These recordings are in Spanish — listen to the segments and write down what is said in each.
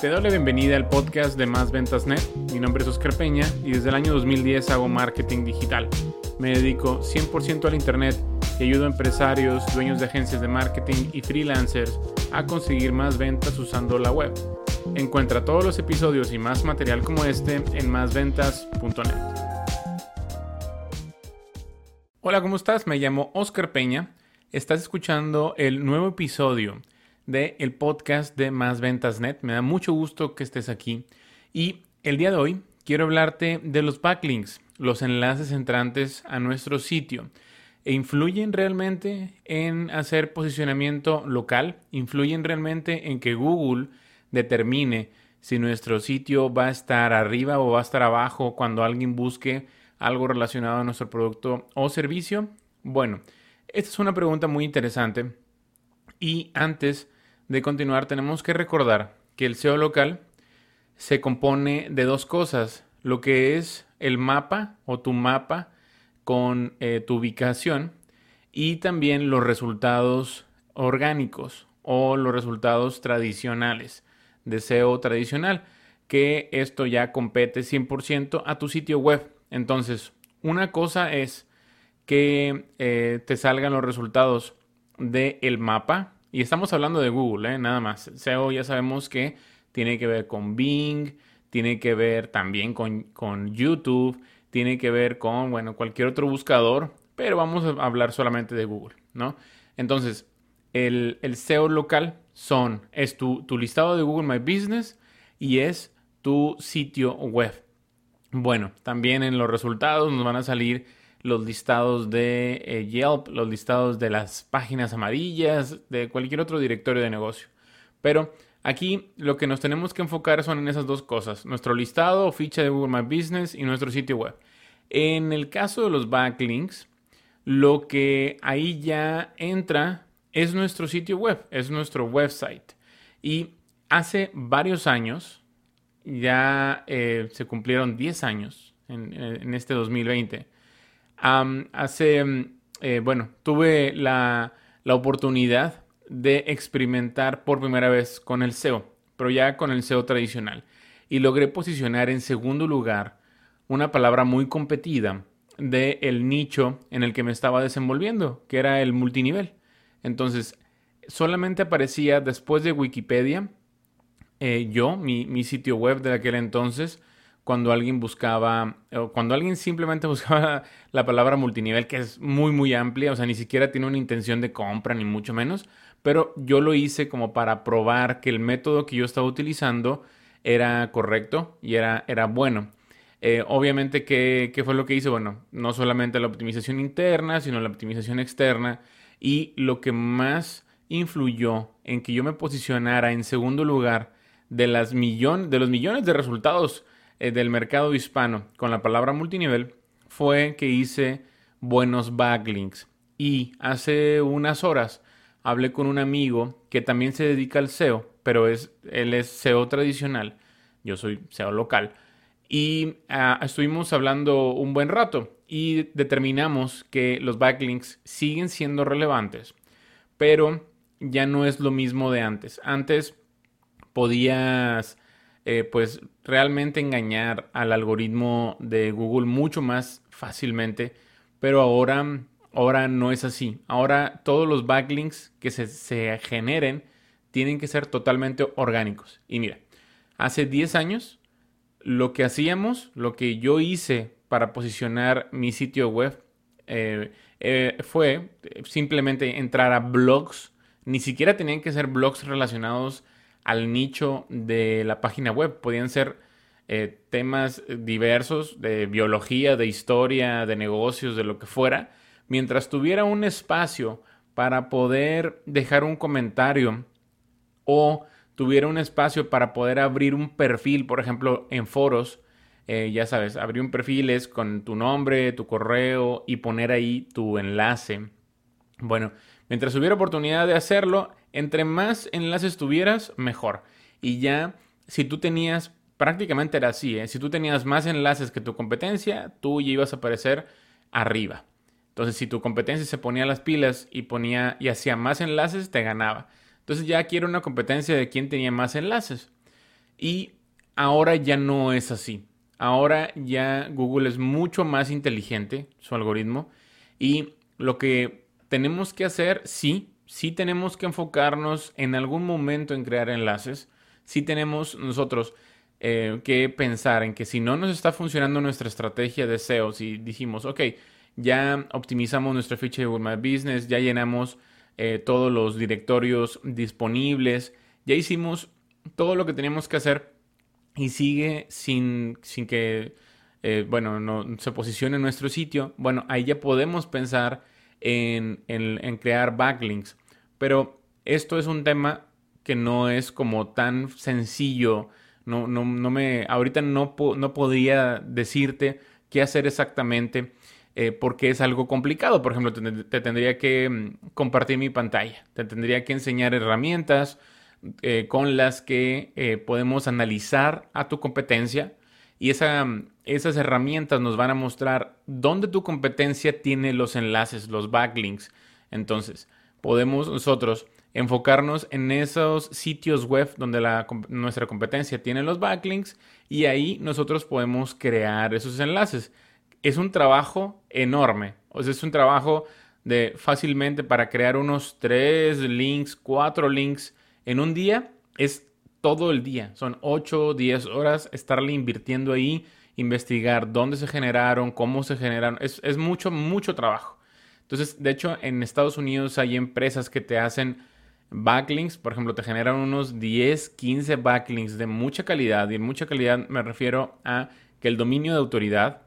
Te doy la bienvenida al podcast de Más Ventas Net. Mi nombre es Oscar Peña y desde el año 2010 hago marketing digital. Me dedico 100% al Internet y ayudo a empresarios, dueños de agencias de marketing y freelancers a conseguir más ventas usando la web. Encuentra todos los episodios y más material como este en másventas.net. Hola, ¿cómo estás? Me llamo Oscar Peña. Estás escuchando el nuevo episodio del el podcast de Más Ventas Net. Me da mucho gusto que estés aquí. Y el día de hoy quiero hablarte de los backlinks, los enlaces entrantes a nuestro sitio. ¿E influyen realmente en hacer posicionamiento local? ¿Influyen realmente en que Google determine si nuestro sitio va a estar arriba o va a estar abajo cuando alguien busque algo relacionado a nuestro producto o servicio? Bueno, esta es una pregunta muy interesante y antes de continuar tenemos que recordar que el SEO local se compone de dos cosas, lo que es el mapa o tu mapa con eh, tu ubicación y también los resultados orgánicos o los resultados tradicionales de SEO tradicional, que esto ya compete 100% a tu sitio web. Entonces, una cosa es que eh, te salgan los resultados del mapa, y estamos hablando de Google, ¿eh? nada más. SEO ya sabemos que tiene que ver con Bing, tiene que ver también con, con YouTube, tiene que ver con, bueno, cualquier otro buscador, pero vamos a hablar solamente de Google, ¿no? Entonces, el, el SEO local son, es tu, tu listado de Google My Business y es tu sitio web. Bueno, también en los resultados nos van a salir los listados de eh, Yelp, los listados de las páginas amarillas, de cualquier otro directorio de negocio. Pero aquí lo que nos tenemos que enfocar son en esas dos cosas, nuestro listado o ficha de Google My Business y nuestro sitio web. En el caso de los backlinks, lo que ahí ya entra es nuestro sitio web, es nuestro website. Y hace varios años, ya eh, se cumplieron 10 años en, en este 2020, hace, mm, eh, bueno, tuve la, la oportunidad de experimentar por primera vez con el SEO, pero ya con el SEO tradicional. Y logré posicionar en segundo lugar una palabra muy competida del el nicho en el que me estaba desenvolviendo, que era el multinivel. Entonces, solamente aparecía después de Wikipedia, eh, yo, mi, mi, sitio web de aquel entonces, cuando alguien buscaba, o cuando alguien simplemente buscaba la palabra multinivel, que es muy, muy amplia, o sea, ni siquiera tiene una intención de compra, ni mucho menos, pero yo lo hice como para probar que el método que yo estaba utilizando era correcto y era, era bueno. Eh, obviamente, ¿qué, ¿qué fue lo que hice? Bueno, no solamente la optimización interna, sino la optimización externa. Y lo que más influyó en que yo me posicionara en segundo lugar de, las millón, de los millones de resultados eh, del mercado hispano con la palabra multinivel fue que hice buenos backlinks. Y hace unas horas hablé con un amigo que también se dedica al SEO, pero es, él es SEO tradicional, yo soy SEO local. Y ah, estuvimos hablando un buen rato y determinamos que los backlinks siguen siendo relevantes, pero ya no es lo mismo de antes. Antes podías eh, pues realmente engañar al algoritmo de Google mucho más fácilmente, pero ahora, ahora no es así. Ahora todos los backlinks que se, generen tienen que ser totalmente orgánicos. Y mira, hace 10 años lo que hacíamos, lo que yo hice para posicionar mi sitio web eh, eh, fue simplemente entrar a blogs. Ni siquiera tenían que ser blogs relacionados al nicho de la página web. Podían ser eh, temas diversos de biología, de historia, de negocios, de lo que fuera, mientras tuviera un espacio para poder dejar un comentario o tuviera un espacio para poder abrir un perfil, por ejemplo, en foros. Eh, ya sabes, abrir un perfil es con tu nombre, tu correo y poner ahí tu enlace. Bueno, mientras hubiera oportunidad de hacerlo, entre más enlaces tuvieras, mejor. Y ya, si tú tenías, prácticamente era así, ¿eh? si tú tenías más enlaces que tu competencia, tú ya ibas a aparecer arriba. Entonces, si tu competencia se ponía las pilas y ponía y hacía más enlaces, te ganaba. Entonces ya quiero una competencia de quién tenía más enlaces. Y ahora ya no es así. Ahora ya Google es mucho más inteligente, su algoritmo, y lo que tenemos que hacer, sí, sí tenemos que enfocarnos en algún momento en crear enlaces, sí tenemos nosotros eh, que pensar en que si no nos está funcionando nuestra estrategia de SEO, si dijimos, ok, ya optimizamos nuestra ficha de Google My Business, ya llenamos eh, todos los directorios disponibles, ya hicimos todo lo que teníamos que hacer y sigue sin, sin que, eh, bueno, no se posicione nuestro sitio, bueno, ahí ya podemos pensar en, crear backlinks. Pero esto es un tema que no es como tan sencillo. No, no, no me, ahorita no, no podría decirte qué hacer exactamente eh, porque es algo complicado. Por ejemplo, te, tendría que mm, compartir mi pantalla, te tendría que enseñar herramientas eh, con las que eh, podemos analizar a tu competencia y esa, esas herramientas nos van a mostrar dónde tu competencia tiene los enlaces, los backlinks. Entonces, podemos nosotros enfocarnos en esos sitios web donde nuestra competencia tiene los backlinks y ahí nosotros podemos crear esos enlaces es un trabajo enorme. O sea, es un trabajo de fácilmente para crear unos tres links, cuatro links en un día. Es todo el día. Son 8 o 10 horas estarle invirtiendo ahí, investigar dónde se generaron, cómo se generaron. Es, es mucho, mucho trabajo. Entonces, de hecho, en Estados Unidos hay empresas que te hacen backlinks. Por ejemplo, te generan unos 10, 15 backlinks de mucha calidad. Y en mucha calidad me refiero a que el dominio de autoridad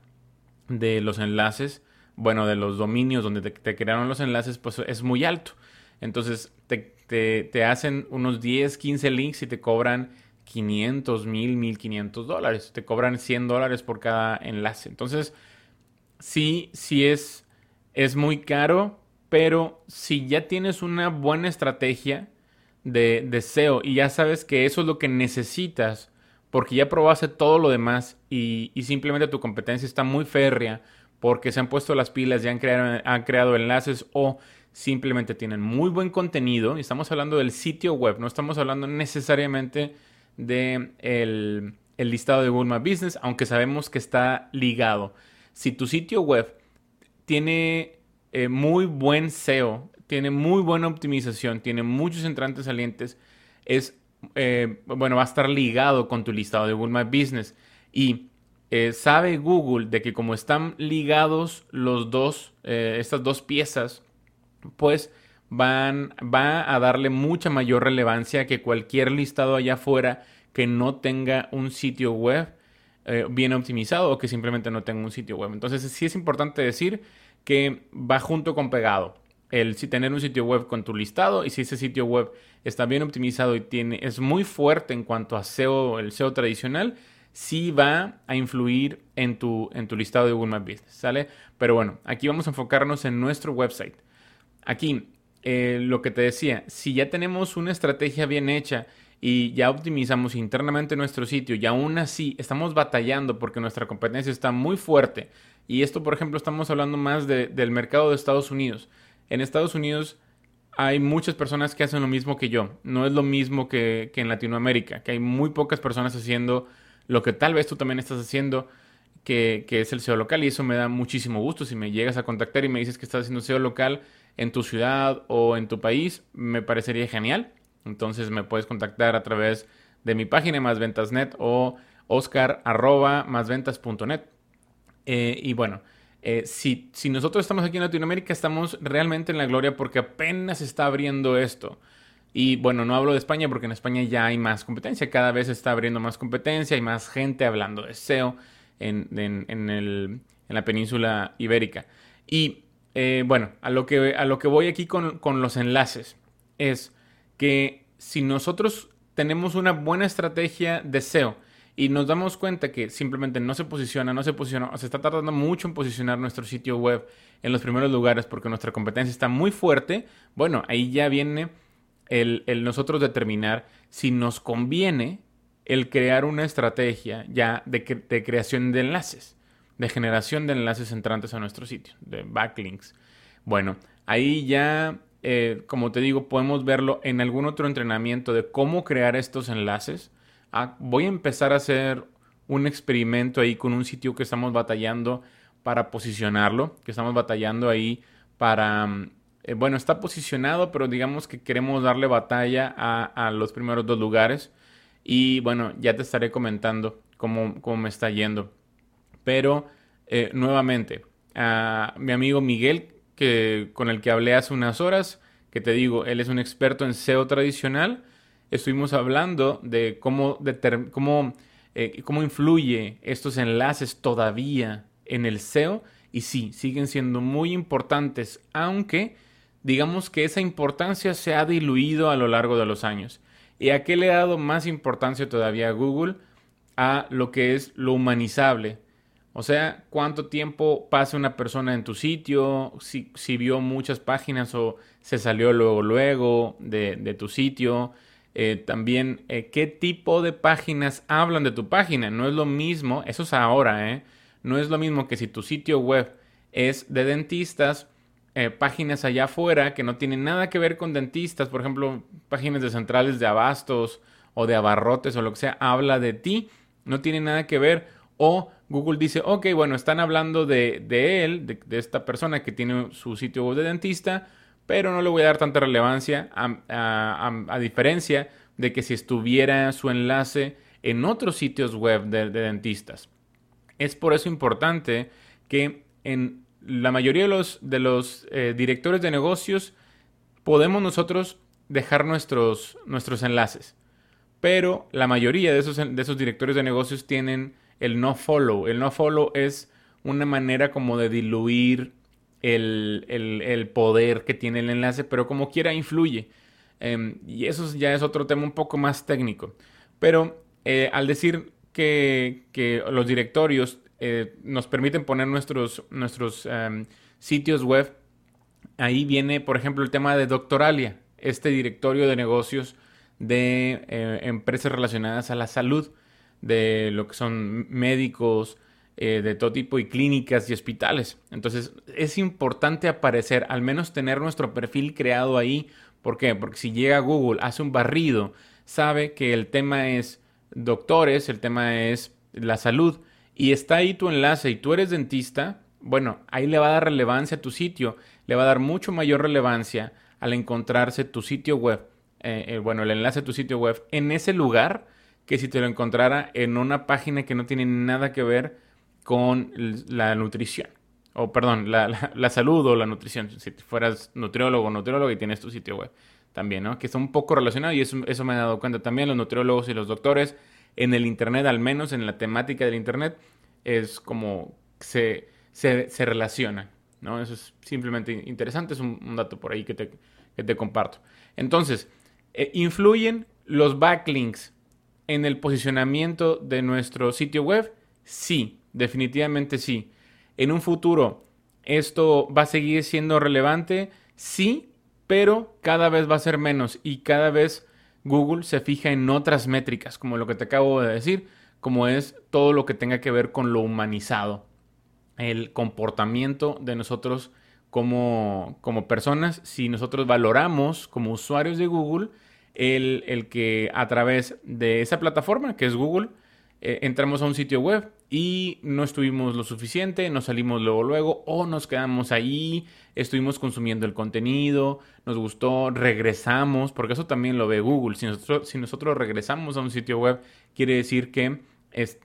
de los enlaces, bueno, de los dominios donde te, crearon los enlaces, pues es muy alto. Entonces te, hacen unos 10, 15 links y te cobran 500, 1000, 1500 dólares. Te cobran 100 dólares por cada enlace. Entonces, sí, sí es, es muy caro, pero si ya tienes una buena estrategia de, de SEO y ya sabes que eso es lo que necesitas porque ya probaste todo lo demás y, simplemente tu competencia está muy férrea porque se han puesto las pilas, ya han creado, han creado enlaces o simplemente tienen muy buen contenido. Y estamos hablando del sitio web, no estamos hablando necesariamente de el, listado de Google My Business, aunque sabemos que está ligado. Si tu sitio web tiene eh, muy buen SEO, tiene muy buena optimización, tiene muchos entrantes salientes, es eh, bueno, va a estar ligado con tu listado de Google My Business. Y eh, sabe Google de que como están ligados los dos, estas dos piezas, pues va a darle mucha mayor relevancia que cualquier listado allá afuera que no tenga un sitio web bien optimizado o que simplemente no tenga un sitio web. Entonces sí es importante decir que va junto con pegado el si tener un sitio web con tu listado y si ese sitio web está bien optimizado y tiene es muy fuerte en cuanto a SEO, el SEO tradicional, sí va a influir en tu, en tu listado de Google My Business, ¿sale? Pero bueno, aquí vamos a enfocarnos en nuestro website. Aquí, eh, lo que te decía, si ya tenemos una estrategia bien hecha y ya optimizamos internamente nuestro sitio y aún así estamos batallando porque nuestra competencia está muy fuerte, y esto, por ejemplo, estamos hablando más del mercado de Estados Unidos, en Estados Unidos hay muchas personas que hacen lo mismo que yo. No es lo mismo que, en Latinoamérica, que hay muy pocas personas haciendo lo que tal vez tú también estás haciendo, que, es el SEO local. Y eso me da muchísimo gusto. Si me llegas a contactar y me dices que estás haciendo SEO local en tu ciudad o en tu país, me parecería genial. Entonces me puedes contactar a través de mi página más ventas.net o oscar eh, y bueno, eh, si, si nosotros estamos aquí en Latinoamérica, estamos realmente en la gloria porque apenas está abriendo esto. Y bueno, no hablo de España porque en España ya hay más competencia, cada vez está abriendo más competencia, hay más gente hablando de SEO en, en, el, en la península ibérica. Y eh, bueno, a lo, que, a lo que voy aquí con, con los enlaces es que si nosotros tenemos una buena estrategia de SEO, y nos damos cuenta que simplemente no se posiciona, no se posiciona, se está tardando mucho en posicionar nuestro sitio web en los primeros lugares porque nuestra competencia está muy fuerte, bueno, ahí ya viene el, nosotros determinar si nos conviene el crear una estrategia ya de, de creación de enlaces, de generación de enlaces entrantes a nuestro sitio, de backlinks. Bueno, ahí ya, eh, como te digo, podemos verlo en algún otro entrenamiento de cómo crear estos enlaces ah, voy a empezar a hacer un experimento ahí con un sitio que estamos batallando para posicionarlo, que estamos batallando ahí para, mm, eh, bueno, está posicionado, pero digamos que queremos darle batalla a, los primeros dos lugares. Y bueno, ya te estaré comentando cómo, cómo me está yendo. Pero eh, nuevamente, a mi amigo Miguel, que, con el que hablé hace unas horas, que te digo, él es un experto en SEO tradicional, estuvimos hablando de cómo, cómo, eh, cómo influye estos enlaces todavía en el SEO. Y sí, siguen siendo muy importantes, aunque digamos que esa importancia se ha diluido a lo largo de los años. ¿Y a qué le ha dado más importancia todavía a Google? A lo que es lo humanizable. O sea, cuánto tiempo pasa una persona en tu sitio, si, si vio muchas páginas o se salió luego, luego de, tu sitio. Eh, también, eh, qué tipo de páginas hablan de tu página. No es lo mismo, eso es ahora, ¿eh? No es lo mismo que si tu sitio web es de dentistas, eh, páginas allá afuera que no tienen nada que ver con dentistas, por ejemplo, páginas de centrales de abastos o de abarrotes o lo que sea, habla de ti, no tiene nada que ver. O Google dice, ok, bueno, están hablando de, él, de, esta persona que tiene su sitio web de dentista, pero no le voy a dar tanta relevancia a, diferencia de que si estuviera su enlace en otros sitios web de dentistas. Es por eso importante que en la mayoría de los, de los eh, directores de negocios podemos nosotros dejar nuestros, nuestros enlaces. Pero la mayoría de esos, de esos directores de negocios tienen el no follow. El no follow es una manera como de diluir el, poder que tiene el enlace, pero como quiera influye. Em, y eso ya es otro tema un poco más técnico. Pero eh, al decir que, que los directorios eh, nos permiten poner nuestros, nuestros em, sitios web. Ahí viene, por ejemplo, el tema de Doctoralia, este directorio de negocios de eh, empresas relacionadas a la salud, de lo que son médicos, eh, de todo tipo y clínicas y hospitales. Entonces es importante aparecer, al menos tener nuestro perfil creado ahí. ¿Por qué? Porque si llega Google, hace un barrido, sabe que el tema es doctores, el tema es la salud y está ahí tu enlace y tú eres dentista, bueno, ahí le va a dar relevancia a tu sitio, le va a dar mucho mayor relevancia al encontrarse tu sitio web, eh, eh, bueno, el enlace a tu sitio web en ese lugar que si te lo encontrara en una página que no tiene nada que ver con la nutrición. O perdón, la, salud o la nutrición. Si fueras nutriólogo o nutriólogo y tienes tu sitio web también, ¿no? Que está un poco relacionado y eso, eso me he dado cuenta también. Los nutriólogos y los doctores en el Internet, al menos en la temática del Internet, es como se, se, se relaciona. ¿no? Eso es simplemente interesante, es un, dato por ahí que te, que te comparto. Entonces, eh, ¿influyen los backlinks en el posicionamiento de nuestro sitio web? Sí, definitivamente sí. En un futuro, ¿esto va a seguir siendo relevante? Sí, pero cada vez va a ser menos y cada vez Google se fija en otras métricas, como lo que te acabo de decir, como es todo lo que tenga que ver con lo humanizado, el comportamiento de nosotros como, como personas, si nosotros valoramos como usuarios de Google el, el que a través de esa plataforma que es Google, eh, entramos a un sitio web y no estuvimos lo suficiente, nos salimos luego luego o nos quedamos ahí, estuvimos consumiendo el contenido, nos gustó, regresamos, porque eso también lo ve Google. Si nosotros, si nosotros regresamos a un sitio web, quiere decir que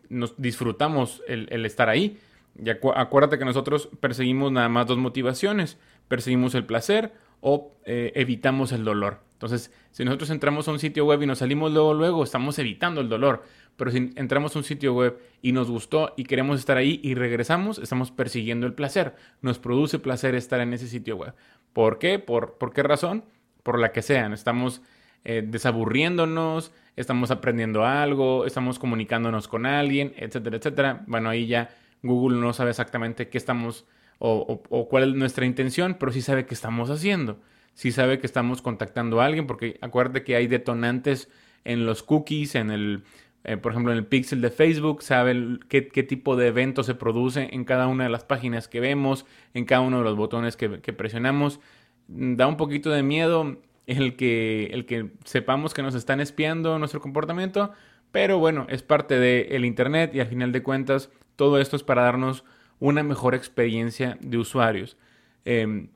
nos disfrutamos el, estar ahí. Y acuérdate que nosotros perseguimos nada más dos motivaciones, perseguimos el placer o eh, evitamos el dolor. Entonces, si nosotros entramos a un sitio web y nos salimos luego, luego, estamos evitando el dolor. Pero si entramos a un sitio web y nos gustó y queremos estar ahí y regresamos, estamos persiguiendo el placer. Nos produce placer estar en ese sitio web. ¿Por qué? ¿Por, qué razón? Por la que sean. Estamos eh, desaburriéndonos, estamos aprendiendo algo, estamos comunicándonos con alguien, etcétera, etcétera. Bueno, ahí ya Google no sabe exactamente qué estamos o, o cuál es nuestra intención, pero sí sabe qué estamos haciendo. Sí sabe que estamos contactando a alguien, porque acuérdate que hay detonantes en los cookies, en el eh, por ejemplo, en el pixel de Facebook, sabe qué, tipo de evento se produce en cada una de las páginas que vemos, en cada uno de los botones que, presionamos. Da un poquito de miedo el que, el que sepamos que nos están espiando nuestro comportamiento, Pero bueno, es parte del Internet y al final de cuentas todo esto es para darnos una mejor experiencia de usuarios. Em,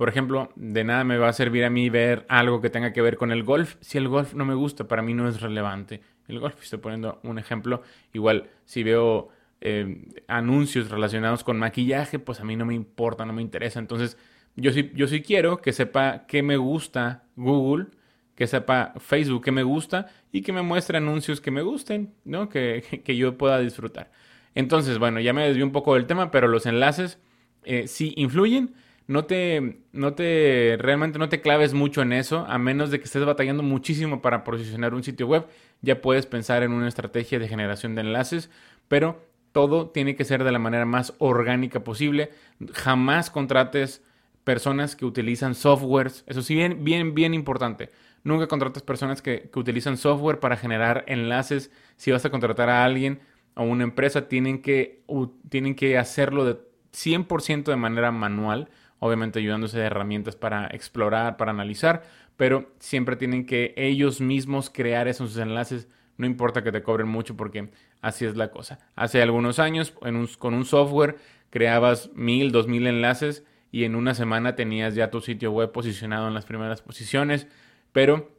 por ejemplo, de nada me va a servir a mí ver algo que tenga que ver con el golf si el golf no me gusta, para mí no es relevante. El golf, estoy poniendo un ejemplo, igual si veo em, anuncios relacionados con maquillaje, pues a mí no me importa, no me interesa. Entonces, yo sí, yo sí quiero que sepa qué me gusta Google, que sepa Facebook qué me gusta y que me muestre anuncios que me gusten, ¿no? Que, que yo pueda disfrutar. Entonces, bueno, ya me desvié un poco del tema, pero los enlaces eh, sí influyen. No te, no te, realmente no te claves mucho en eso, a menos de que estés batallando muchísimo para posicionar un sitio web. Ya puedes pensar en una estrategia de generación de enlaces, pero todo tiene que ser de la manera más orgánica posible. Jamás contrates personas que utilizan softwares. Eso sí, bien, bien, bien importante. Nunca contrates personas que, que utilizan software para generar enlaces. Si vas a contratar a alguien, o una empresa tienen que, tienen que hacerlo de 100% de manera manual, obviamente ayudándose de herramientas para explorar, para analizar, pero siempre tienen que ellos mismos crear esos enlaces, no importa que te cobren mucho porque así es la cosa. Hace algunos años con un software creabas mil, dos mil enlaces y en una semana tenías ya tu sitio web posicionado en las primeras posiciones, pero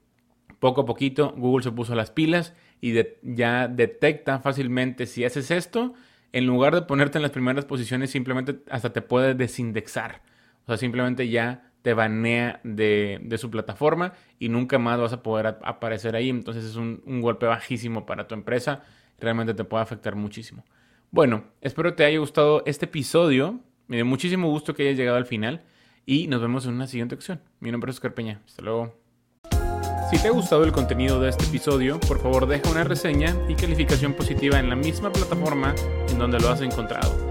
poco a poquito Google se puso las pilas y ya detecta fácilmente si haces esto, en lugar de ponerte en las primeras posiciones, simplemente hasta te puede desindexar. O sea, simplemente ya te banea de, su plataforma y nunca más vas a poder aparecer ahí. Entonces es un, un golpe bajísimo para tu empresa. Realmente te puede afectar muchísimo. Bueno, espero te haya gustado este episodio. Me dio muchísimo gusto que hayas llegado al final y nos vemos en una siguiente ocasión. Mi nombre es Oscar Peña. Hasta luego. Si te ha gustado el contenido de este episodio, por favor deja una reseña y calificación positiva en la misma plataforma en donde lo has encontrado.